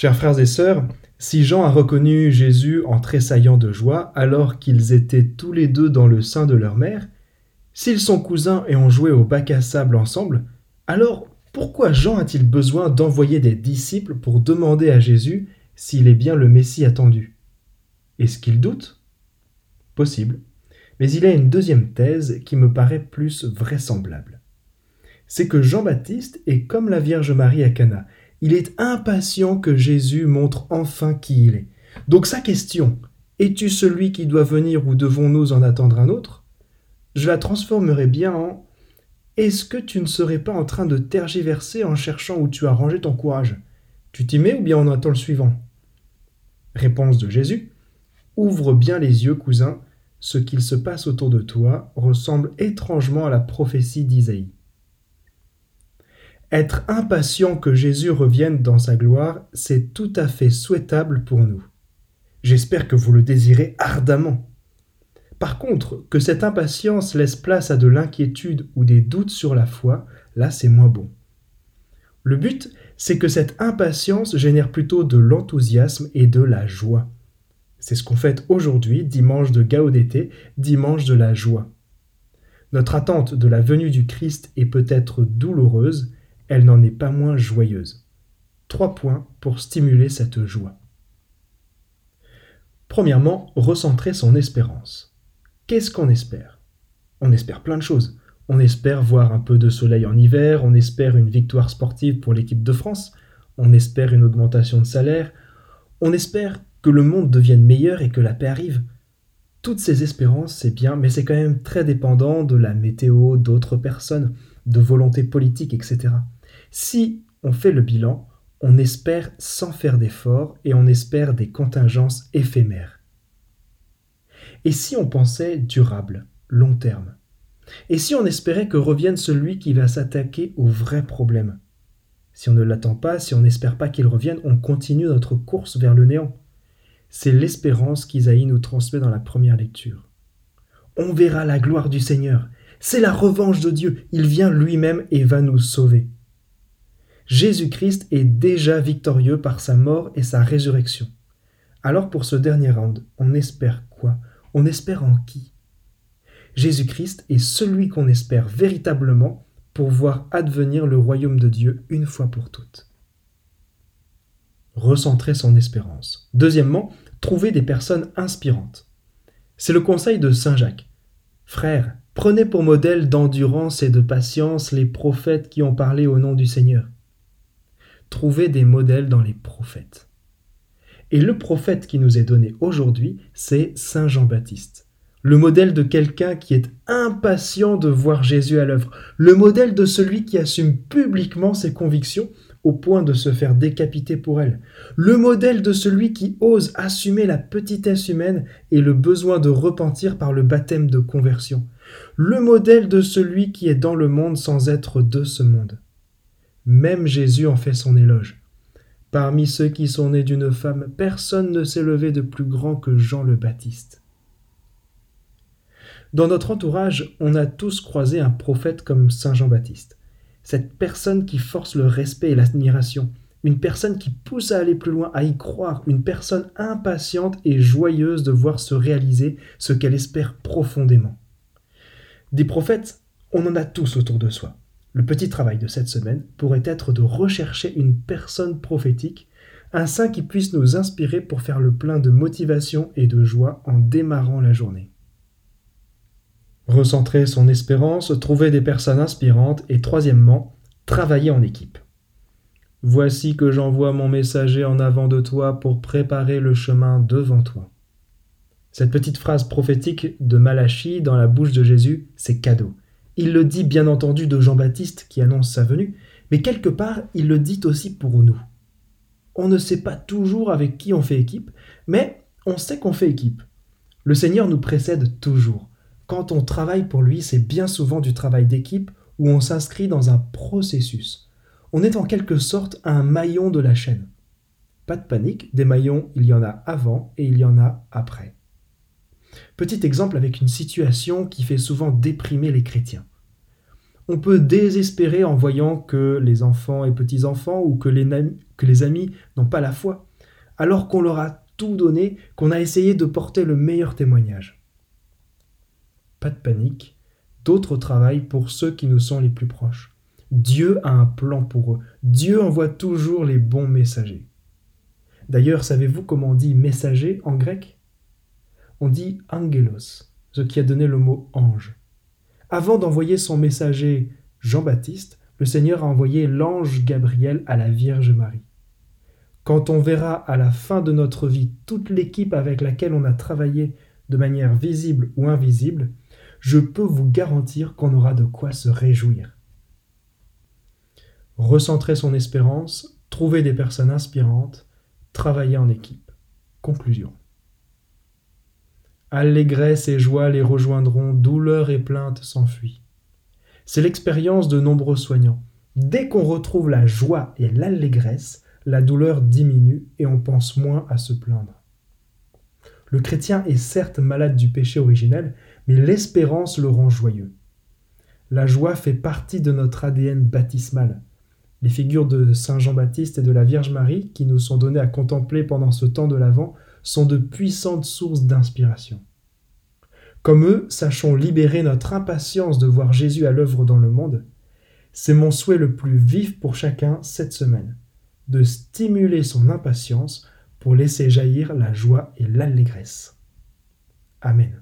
Chers frères et sœurs, si Jean a reconnu Jésus en tressaillant de joie alors qu'ils étaient tous les deux dans le sein de leur mère, s'ils sont cousins et ont joué au bac à sable ensemble, alors pourquoi Jean a-t-il besoin d'envoyer des disciples pour demander à Jésus s'il est bien le Messie attendu? Est-ce qu'il doute? Possible. Mais il y a une deuxième thèse qui me paraît plus vraisemblable. C'est que Jean-Baptiste est comme la Vierge Marie à Cana. Il est impatient que Jésus montre enfin qui il est. Donc sa question Es-tu celui qui doit venir ou devons-nous en attendre un autre? Je la transformerai bien en Est-ce que tu ne serais pas en train de tergiverser en cherchant où tu as rangé ton courage? Tu t'y mets ou bien on attend le suivant? Réponse de Jésus Ouvre bien les yeux, cousin, ce qu'il se passe autour de toi ressemble étrangement à la prophétie d'Isaïe. Être impatient que Jésus revienne dans sa gloire, c'est tout à fait souhaitable pour nous. J'espère que vous le désirez ardemment. Par contre, que cette impatience laisse place à de l'inquiétude ou des doutes sur la foi, là c'est moins bon. Le but, c'est que cette impatience génère plutôt de l'enthousiasme et de la joie. C'est ce qu'on fait aujourd'hui, dimanche de Gaudété, dimanche de la joie. Notre attente de la venue du Christ est peut-être douloureuse, elle n'en est pas moins joyeuse. Trois points pour stimuler cette joie. Premièrement, recentrer son espérance. Qu'est-ce qu'on espère? On espère plein de choses. On espère voir un peu de soleil en hiver, on espère une victoire sportive pour l'équipe de France, on espère une augmentation de salaire, on espère que le monde devienne meilleur et que la paix arrive. Toutes ces espérances, c'est bien, mais c'est quand même très dépendant de la météo, d'autres personnes, de volonté politique, etc. Si on fait le bilan, on espère sans faire d'efforts et on espère des contingences éphémères. Et si on pensait durable, long terme? Et si on espérait que revienne celui qui va s'attaquer aux vrais problèmes Si on ne l'attend pas, si on n'espère pas qu'il revienne, on continue notre course vers le néant. C'est l'espérance qu'Isaïe nous transmet dans la première lecture. On verra la gloire du Seigneur. C'est la revanche de Dieu. Il vient lui-même et va nous sauver. Jésus-Christ est déjà victorieux par sa mort et sa résurrection. Alors pour ce dernier round, on espère quoi? On espère en qui? Jésus-Christ est celui qu'on espère véritablement pour voir advenir le royaume de Dieu une fois pour toutes recentrer son espérance. Deuxièmement, trouver des personnes inspirantes. C'est le conseil de Saint Jacques. Frères, prenez pour modèle d'endurance et de patience les prophètes qui ont parlé au nom du Seigneur. Trouvez des modèles dans les prophètes. Et le prophète qui nous est donné aujourd'hui, c'est Saint Jean-Baptiste. Le modèle de quelqu'un qui est impatient de voir Jésus à l'œuvre. Le modèle de celui qui assume publiquement ses convictions au point de se faire décapiter pour elle. Le modèle de celui qui ose assumer la petitesse humaine et le besoin de repentir par le baptême de conversion. Le modèle de celui qui est dans le monde sans être de ce monde. Même Jésus en fait son éloge. Parmi ceux qui sont nés d'une femme, personne ne s'est levé de plus grand que Jean le Baptiste. Dans notre entourage, on a tous croisé un prophète comme Saint Jean-Baptiste cette personne qui force le respect et l'admiration, une personne qui pousse à aller plus loin, à y croire, une personne impatiente et joyeuse de voir se réaliser ce qu'elle espère profondément. Des prophètes, on en a tous autour de soi. Le petit travail de cette semaine pourrait être de rechercher une personne prophétique, un saint qui puisse nous inspirer pour faire le plein de motivation et de joie en démarrant la journée recentrer son espérance, trouver des personnes inspirantes et troisièmement, travailler en équipe. Voici que j'envoie mon messager en avant de toi pour préparer le chemin devant toi. Cette petite phrase prophétique de Malachie dans la bouche de Jésus, c'est cadeau. Il le dit bien entendu de Jean-Baptiste qui annonce sa venue, mais quelque part il le dit aussi pour nous. On ne sait pas toujours avec qui on fait équipe, mais on sait qu'on fait équipe. Le Seigneur nous précède toujours. Quand on travaille pour lui, c'est bien souvent du travail d'équipe où on s'inscrit dans un processus. On est en quelque sorte un maillon de la chaîne. Pas de panique, des maillons, il y en a avant et il y en a après. Petit exemple avec une situation qui fait souvent déprimer les chrétiens. On peut désespérer en voyant que les enfants et petits-enfants ou que les, amis n'ont pas la foi, alors qu'on leur a tout donné, qu'on a essayé de porter le meilleur témoignage. Pas de panique, d'autres travaillent pour ceux qui nous sont les plus proches. Dieu a un plan pour eux. Dieu envoie toujours les bons messagers. D'ailleurs, savez-vous comment on dit messager en grec? On dit angelos, ce qui a donné le mot ange. Avant d'envoyer son messager Jean-Baptiste, le Seigneur a envoyé l'ange Gabriel à la Vierge Marie. Quand on verra à la fin de notre vie toute l'équipe avec laquelle on a travaillé de manière visible ou invisible, je peux vous garantir qu'on aura de quoi se réjouir. Recentrer son espérance, trouver des personnes inspirantes, travailler en équipe. Conclusion. Allégresse et joie les rejoindront, douleur et plainte s'enfuient. C'est l'expérience de nombreux soignants. Dès qu'on retrouve la joie et l'allégresse, la douleur diminue et on pense moins à se plaindre. Le chrétien est certes malade du péché originel, mais l'espérance le rend joyeux. La joie fait partie de notre ADN baptismal. Les figures de Saint Jean-Baptiste et de la Vierge Marie, qui nous sont données à contempler pendant ce temps de l'Avent, sont de puissantes sources d'inspiration. Comme eux, sachons libérer notre impatience de voir Jésus à l'œuvre dans le monde. C'est mon souhait le plus vif pour chacun cette semaine, de stimuler son impatience pour laisser jaillir la joie et l'allégresse. Amen.